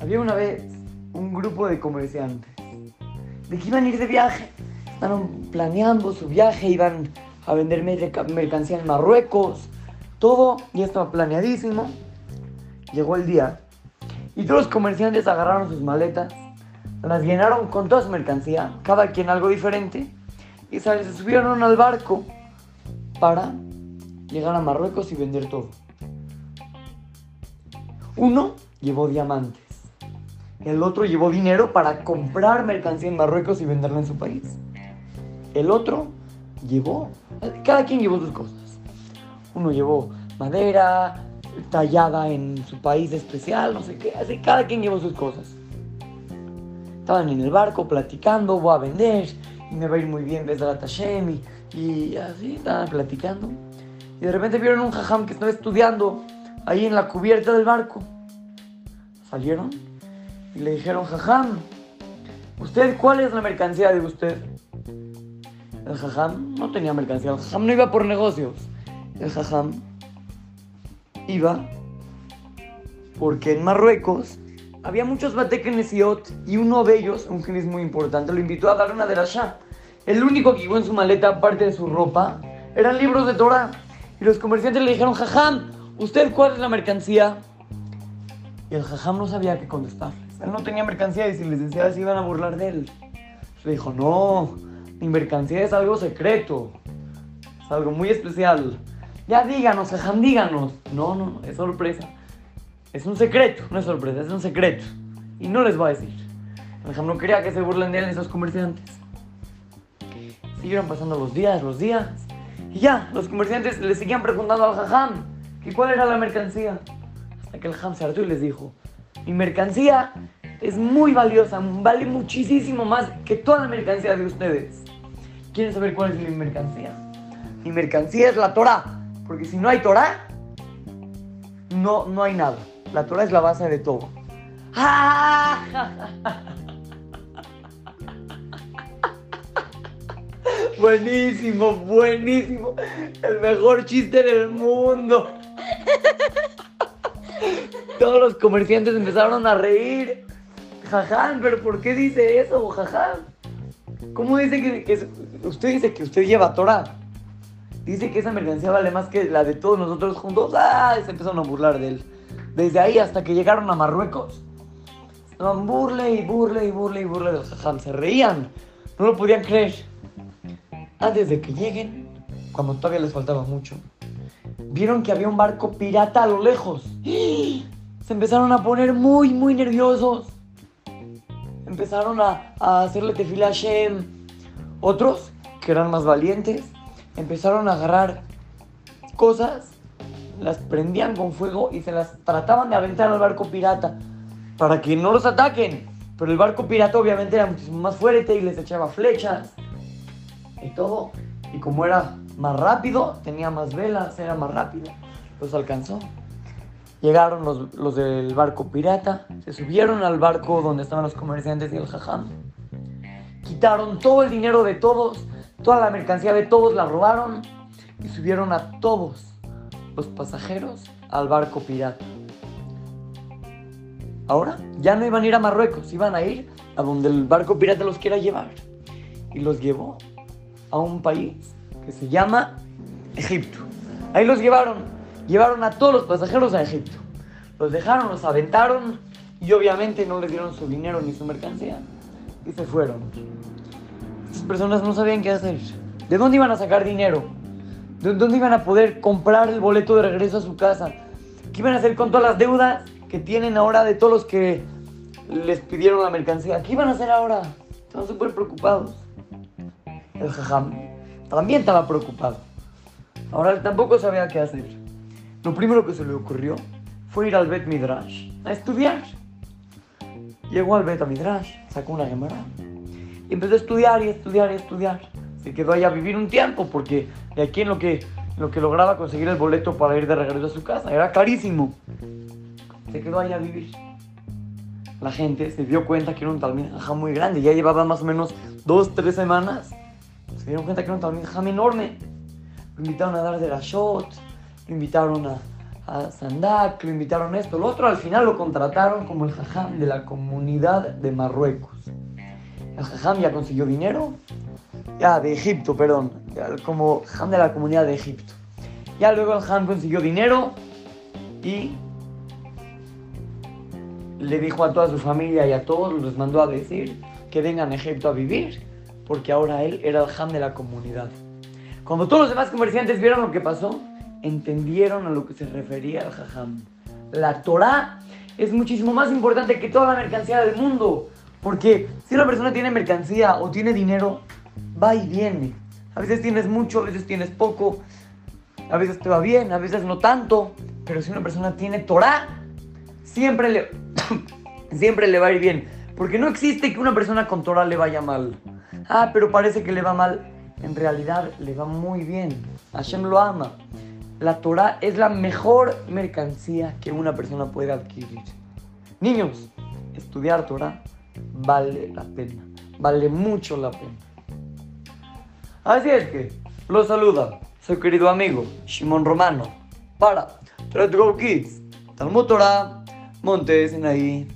Había una vez un grupo de comerciantes de que iban a ir de viaje. Estaban planeando su viaje, iban a vender merca- mercancía en Marruecos. Todo ya estaba planeadísimo. Llegó el día y todos los comerciantes agarraron sus maletas, las llenaron con toda su mercancía, cada quien algo diferente, y se subieron al barco para llegar a Marruecos y vender todo. Uno llevó diamantes, el otro llevó dinero para comprar mercancía en Marruecos y venderla en su país. El otro llevó, cada quien llevó sus cosas. Uno llevó madera tallada en su país especial, no sé qué, así cada quien llevó sus cosas. Estaban en el barco platicando, voy a vender y me va a ir muy bien desde la Tashem y, y así estaban platicando. Y de repente vieron un jajam que estaba estudiando ahí en la cubierta del barco. Salieron y le dijeron, jajam, ¿usted cuál es la mercancía de usted? El jajam no tenía mercancía, el jajam no iba por negocios. El jajam iba porque en Marruecos había muchos batekenesiot y uno de ellos, un genis muy importante, lo invitó a dar una de la Shah. El único que llevó en su maleta, aparte de su ropa, eran libros de Torah. Y los comerciantes le dijeron, jajam, ¿usted cuál es la mercancía? Y el jajam no sabía qué contestarles. Él no tenía mercancía y si les decía se iban a burlar de él. Le dijo, no, mi mercancía es algo secreto. Es algo muy especial. Ya díganos, jajam, díganos. No, no, es sorpresa. Es un secreto, no es sorpresa, es un secreto. Y no les voy a decir. El jajam no quería que se burlen de él esos comerciantes. Siguieron pasando los días, los días. Y ya, los comerciantes le seguían preguntando al jajam que cuál era la mercancía. Hasta el hartó y les dijo, mi mercancía es muy valiosa, vale muchísimo más que toda la mercancía de ustedes. ¿Quieren saber cuál es mi mercancía? Mi mercancía es la Torah, porque si no hay Torah, no, no hay nada. La Torah es la base de todo. Buenísimo, buenísimo. El mejor chiste del mundo. Todos los comerciantes empezaron a reír. Jaján, pero ¿por qué dice eso, jaján? ¿Cómo dice que, usted dice que usted lleva Torah? Dice que esa mercancía vale más que la de todos nosotros juntos. ¡Ah! Se empezaron a burlar de él. Desde ahí hasta que llegaron a Marruecos. Estaban burle y burle y burle y burle del jaján. Se reían. No lo podían creer. Antes de que lleguen, cuando todavía les faltaba mucho, vieron que había un barco pirata a lo lejos. Se empezaron a poner muy, muy nerviosos. Empezaron a, a hacerle tefila a Shem. Otros, que eran más valientes, empezaron a agarrar cosas, las prendían con fuego y se las trataban de aventar al barco pirata para que no los ataquen. Pero el barco pirata obviamente era muchísimo más fuerte y les echaba flechas y todo. Y como era más rápido, tenía más velas, era más rápido, los alcanzó. Llegaron los, los del barco pirata, se subieron al barco donde estaban los comerciantes y el jajam. Quitaron todo el dinero de todos, toda la mercancía de todos la robaron y subieron a todos los pasajeros al barco pirata. Ahora ya no iban a ir a Marruecos, iban a ir a donde el barco pirata los quiera llevar. Y los llevó a un país que se llama Egipto. Ahí los llevaron, llevaron a todos los pasajeros a Egipto. Los dejaron, los aventaron y obviamente no les dieron su dinero ni su mercancía. Y se fueron. Estas personas no sabían qué hacer. ¿De dónde iban a sacar dinero? ¿De dónde iban a poder comprar el boleto de regreso a su casa? ¿Qué iban a hacer con todas las deudas que tienen ahora de todos los que les pidieron la mercancía? ¿Qué iban a hacer ahora? Estaban súper preocupados. El jajam también estaba preocupado. Ahora él tampoco sabía qué hacer. Lo primero que se le ocurrió fue ir al Bet Midrash a estudiar. Llegó al Bet Midrash, sacó una gemara y empezó a estudiar y estudiar y estudiar. Se quedó allá a vivir un tiempo porque de aquí en lo que, lo que lograba conseguir el boleto para ir de regreso a su casa era carísimo. Se quedó allá a vivir. La gente se dio cuenta que era un jajam muy grande, ya llevaba más o menos dos, tres semanas. Se dieron cuenta que era un jajam enorme. Lo invitaron a dar de la shot, lo invitaron a, a Sandak, lo invitaron a esto, lo otro, al final lo contrataron como el jajam de la comunidad de Marruecos. El jajam ya consiguió dinero, ya de Egipto, perdón, como jajam de la comunidad de Egipto. Ya luego el jajam consiguió dinero y le dijo a toda su familia y a todos, los mandó a decir que vengan a Egipto a vivir, porque ahora él era el jajam de la comunidad. Cuando todos los demás comerciantes vieron lo que pasó, entendieron a lo que se refería el jajam. La Torah es muchísimo más importante que toda la mercancía del mundo. Porque si una persona tiene mercancía o tiene dinero, va y viene. A veces tienes mucho, a veces tienes poco, a veces te va bien, a veces no tanto. Pero si una persona tiene Torah, siempre le, siempre le va a ir bien. Porque no existe que una persona con Torah le vaya mal. Ah, pero parece que le va mal. En realidad le va muy bien. Hashem lo ama la Torah es la mejor mercancía que una persona puede adquirir. Niños, estudiar Torah vale la pena, vale mucho la pena. Así es que, los saluda su querido amigo Shimon Romano para Let's Go Kids, Talmud Torah, Montes ahí.